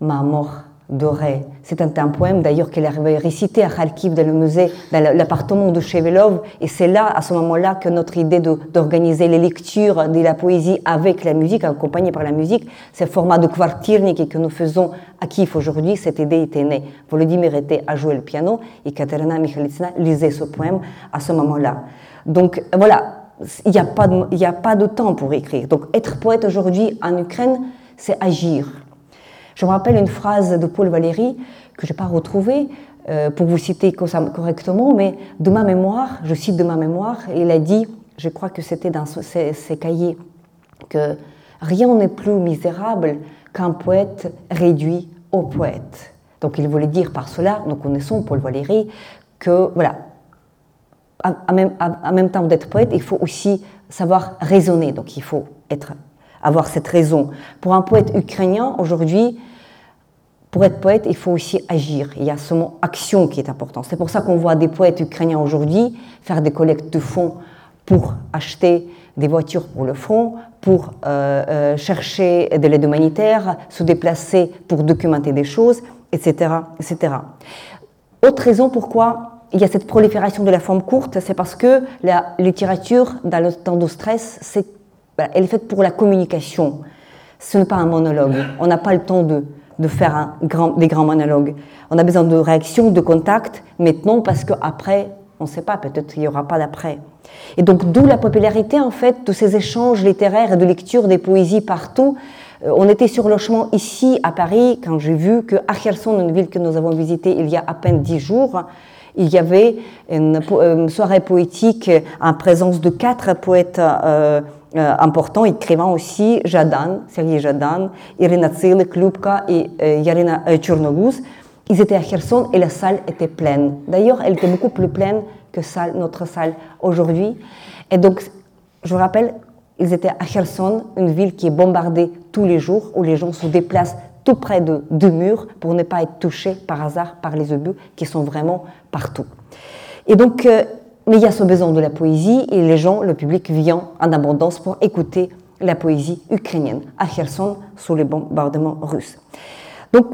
ma mort doré. C'est un, poème d'ailleurs qu'elle avait récité à Kharkiv dans le musée, dans l'appartement de Chevelov. Et c'est là, à ce moment-là, que notre idée d'organiser les lectures de la poésie avec la musique, accompagnée par la musique, ce format de kvartirnik que nous faisons à Kiev aujourd'hui, cette idée était née. Volodymyr était à jouer le piano et Katerina Michalitsina lisait ce poème à ce moment-là. Donc voilà, il n'y a, pas a pas de temps pour écrire. Donc être poète aujourd'hui en Ukraine, c'est agir je me rappelle une phrase de Paul Valéry que je n'ai pas retrouvée euh, pour vous citer correctement, mais de ma mémoire, je cite de ma mémoire, il a dit, je crois que c'était dans ses, cahiers, que rien n'est plus misérable qu'un poète réduit au poète. Donc il voulait dire par cela, nous connaissons Paul Valéry, que voilà, en même, même temps d'être poète, il faut aussi savoir raisonner. Donc il faut être avoir cette raison. Pour un poète ukrainien, aujourd'hui, pour être poète, il faut aussi agir. Il y a ce mot action qui est important. C'est pour ça qu'on voit des poètes ukrainiens aujourd'hui faire des collectes de fonds pour acheter des voitures pour le front, pour euh, euh, chercher de l'aide humanitaire, se déplacer pour documenter des choses, etc., etc. Autre raison pourquoi il y a cette prolifération de la forme courte, c'est parce que la littérature, dans le temps de stress, c'est elle est faite pour la communication. Ce n'est pas un monologue. On n'a pas le temps de, faire des grands monologues. On a besoin de réactions, de contact, maintenant parce qu'après, on ne sait pas, peut-être qu'il n'y aura pas d'après. Et donc, d'où la popularité, en fait, de ces échanges littéraires et de lecture des poésies partout. Euh, on était sur le chemin ici, à Paris, quand j'ai vu que à une ville que nous avons visitée il y a à peine dix jours, il y avait une, soirée poétique en présence de quatre poètes euh, euh, importants, écrivains aussi, Jadan, Sergei Jadan, Irina Tsile, Klubka et euh, Yarina Tchernoguz. Ils étaient à Kherson et la salle était pleine. D'ailleurs, elle était beaucoup plus pleine que salle, notre salle aujourd'hui. Et donc, je vous rappelle, ils étaient à Kherson, une ville qui est bombardée tous les jours, où les gens se déplacent tout près de deux murs pour ne pas être touchés par hasard par les obus qui sont vraiment partout. Et donc, euh, mais il y a ce besoin de la poésie et les gens, le public vient en abondance pour écouter la poésie ukrainienne à Kherson sous les bombardements russes. Donc,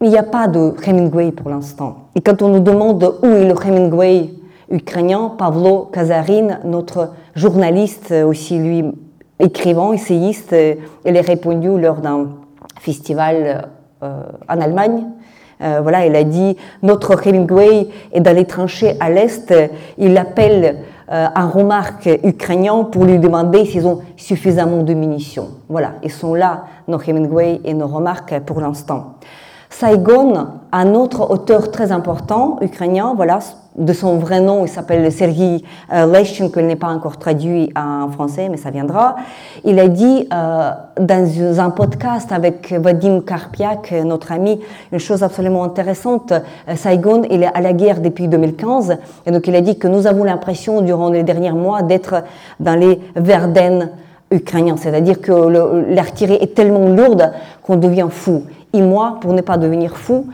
il n'y a pas de Hemingway pour l'instant. Et quand on nous demande où est le Hemingway ukrainien, Pavlo Kazarin, notre journaliste, aussi lui écrivain, essayiste, il a répondu lors d'un festival euh, en Allemagne. Euh, voilà, il a dit notre Hemingway est dans les tranchées à l'est. Il appelle euh, un remarque ukrainien pour lui demander s'ils ont suffisamment de munitions. Voilà, ils sont là, nos Hemingway et nos remarques pour l'instant. Saigon, un autre auteur très important ukrainien, voilà, de son vrai nom, il s'appelle Sergei Leshchin, qu'il n'est pas encore traduit en français, mais ça viendra. Il a dit euh, dans un podcast avec Vadim Karpiak, notre ami, une chose absolument intéressante. Euh, Saigon, il est à la guerre depuis 2015, et donc il a dit que nous avons l'impression, durant les derniers mois, d'être dans les Verden ukrainiens, c'est-à-dire que l'artillerie est tellement lourde qu'on devient fou. Et moi, pour ne pas devenir fou,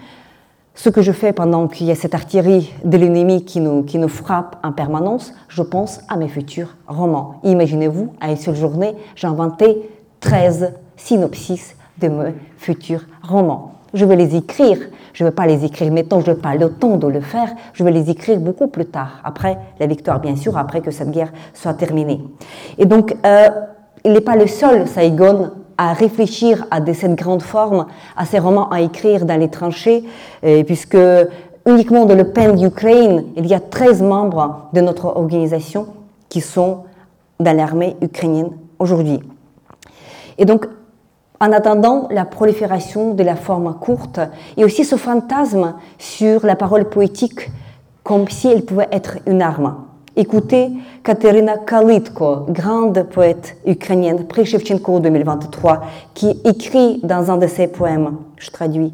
ce que je fais pendant qu'il y a cette artillerie de l'ennemi qui nous, qui nous frappe en permanence, je pense à mes futurs romans. Imaginez-vous, à une seule journée, j'ai inventé 13 synopsis de mes futurs romans. Je vais les écrire. Je ne vais pas les écrire maintenant, je n'ai pas le temps de le faire. Je vais les écrire beaucoup plus tard, après la victoire, bien sûr, après que cette guerre soit terminée. Et donc, euh, il n'est pas le seul, Saigon, à réfléchir à cette grande forme, à ces romans à écrire dans les tranchées, puisque uniquement dans le PEN d'Ukraine, il y a 13 membres de notre organisation qui sont dans l'armée ukrainienne aujourd'hui. Et donc, en attendant la prolifération de la forme courte, et aussi ce fantasme sur la parole poétique comme si elle pouvait être une arme. Écoutez Katerina Kalitko, grande poète ukrainienne, prix Shevchenko 2023, qui écrit dans un de ses poèmes, je traduis,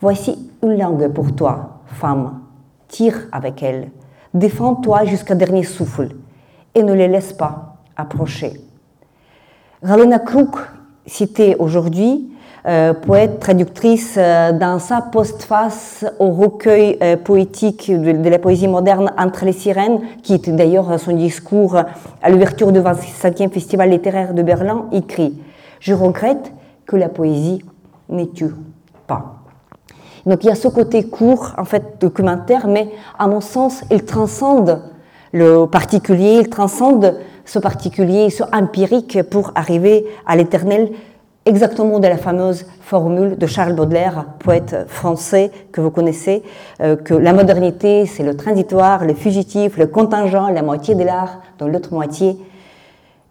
Voici une langue pour toi, femme, tire avec elle, défends-toi jusqu'à dernier souffle et ne les laisse pas approcher. Galina Kruk, citée aujourd'hui, poète, traductrice, euh, dans sa postface au recueil euh, poétique de, la poésie moderne Entre les sirènes, qui était d'ailleurs son discours à l'ouverture du 25e Festival littéraire de Berlin, écrit Je regrette que la poésie ne tue pas. Donc il y a ce côté court, en fait, documentaire, mais à mon sens, il transcende le particulier, il transcende ce particulier, ce empirique pour arriver à l'éternel exactement de la fameuse formule de Charles Baudelaire, poète français que vous connaissez, euh, que la modernité, c'est le transitoire, le fugitif, le contingent, la moitié de l'art, dont l'autre moitié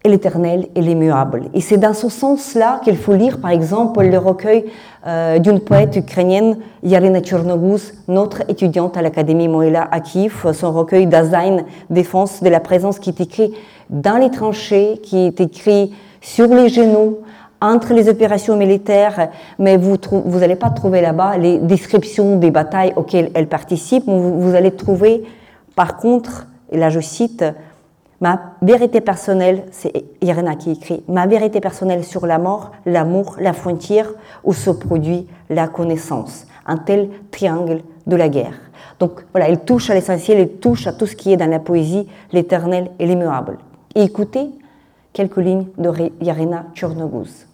est l'éternel et l'immuable. Et c'est dans ce sens-là qu'il faut lire, par exemple, le recueil euh, d'une poète ukrainienne, Yarina Tchernoguz, notre étudiante à l'Académie Moïla à Kiev, son recueil d'Azaïn, Défense de la présence, qui est écrit dans les tranchées, qui est écrit sur les genoux, entre les opérations militaires, mais vous n'allez pas trouver là-bas les descriptions des batailles auxquelles elle participe. Vous, allez trouver, par contre, et là je cite, ma vérité personnelle, c'est Irena qui écrit, ma vérité personnelle sur la mort, l'amour, la frontière où se produit la connaissance. Un tel triangle de la guerre. Donc voilà, il touche à l'essentiel, il touche à tout ce qui est dans la poésie, l'éternel et l'immuable. Et écoutez quelques lignes de Yarina Tchernoguz.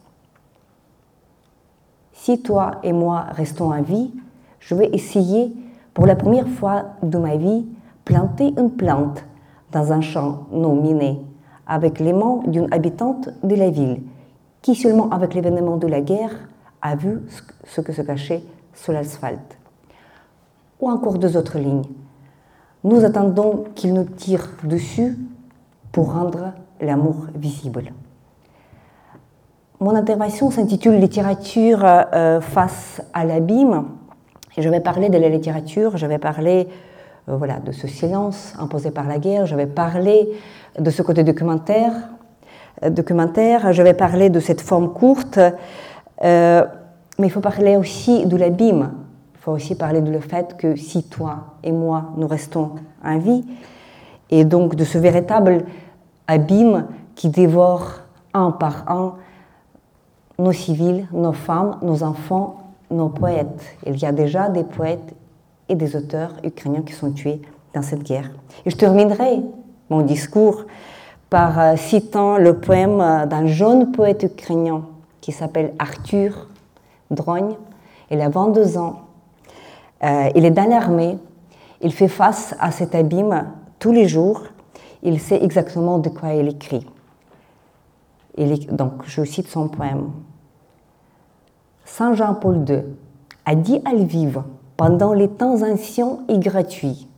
Si toi et moi restons à vie, je vais essayer pour la première fois de ma vie planter une plante dans un champ non miné avec les mains d'une habitante de la ville qui seulement avec l'événement de la guerre a vu ce que se cachait sous l'asphalte. Ou encore deux autres lignes. Nous attendons qu'il nous tire dessus pour rendre l'amour visible. Mon intervention s'intitule Littérature euh, face à l'abîme. Et je vais parler de la littérature, je vais parler euh, voilà, de ce silence imposé par la guerre, je vais parler de ce côté documentaire, documentaire, je vais parler de cette forme courte, mais il faut parler aussi de l'abîme. Il faut aussi parler le fait que si toi et moi, nous restons en vie, et donc de ce véritable abîme qui dévore un par un nos civils, nos femmes, nos enfants, nos poètes. Il y a déjà des poètes et des auteurs ukrainiens qui sont tués dans cette guerre. Et je terminerai mon discours par euh, citant le poème euh, d'un jeune poète ukrainien qui s'appelle Arthur Drogne. Il a 22 ans. Euh, il est dans l'armée. Il fait face à cet abîme tous les jours. Il sait exactement de quoi il écrit. donc, je cite son poème. Saint Jean-Paul II a dit à Lviv pendant les temps anciens et gratuits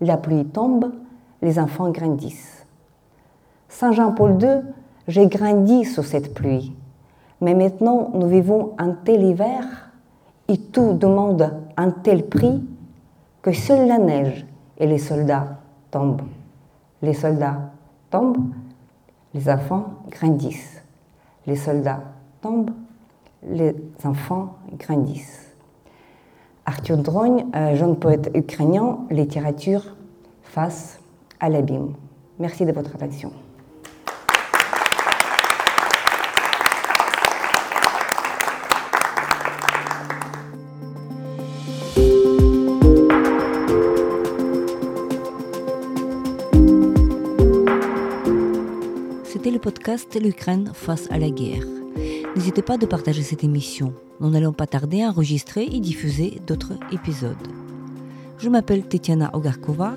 La pluie tombe, les enfants grandissent. Saint Jean-Paul II, j'ai grandi sous cette pluie, mais maintenant nous vivons un tel hiver et tout demande un tel prix que seule la neige et les soldats tombent. Les soldats tombent, les enfants grandissent. Les soldats tombent, les enfants grandissent. Arthur Drogne, jeune poète ukrainien, littérature face à l'abîme. Merci de votre attention. C'était le podcast L'Ukraine face à la guerre. N'hésitez pas de partager cette émission. Nous n'allons pas tarder à enregistrer et diffuser d'autres épisodes. Je m'appelle Tetiana Ogarkova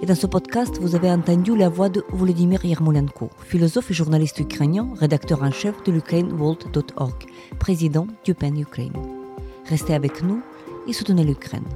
et dans ce podcast, vous avez entendu la voix de Volodymyr Yermolenko, philosophe et journaliste ukrainien, rédacteur en chef de l'UkraineWorld.org, président d'UPEN Ukraine. Restez avec nous et soutenez l'Ukraine.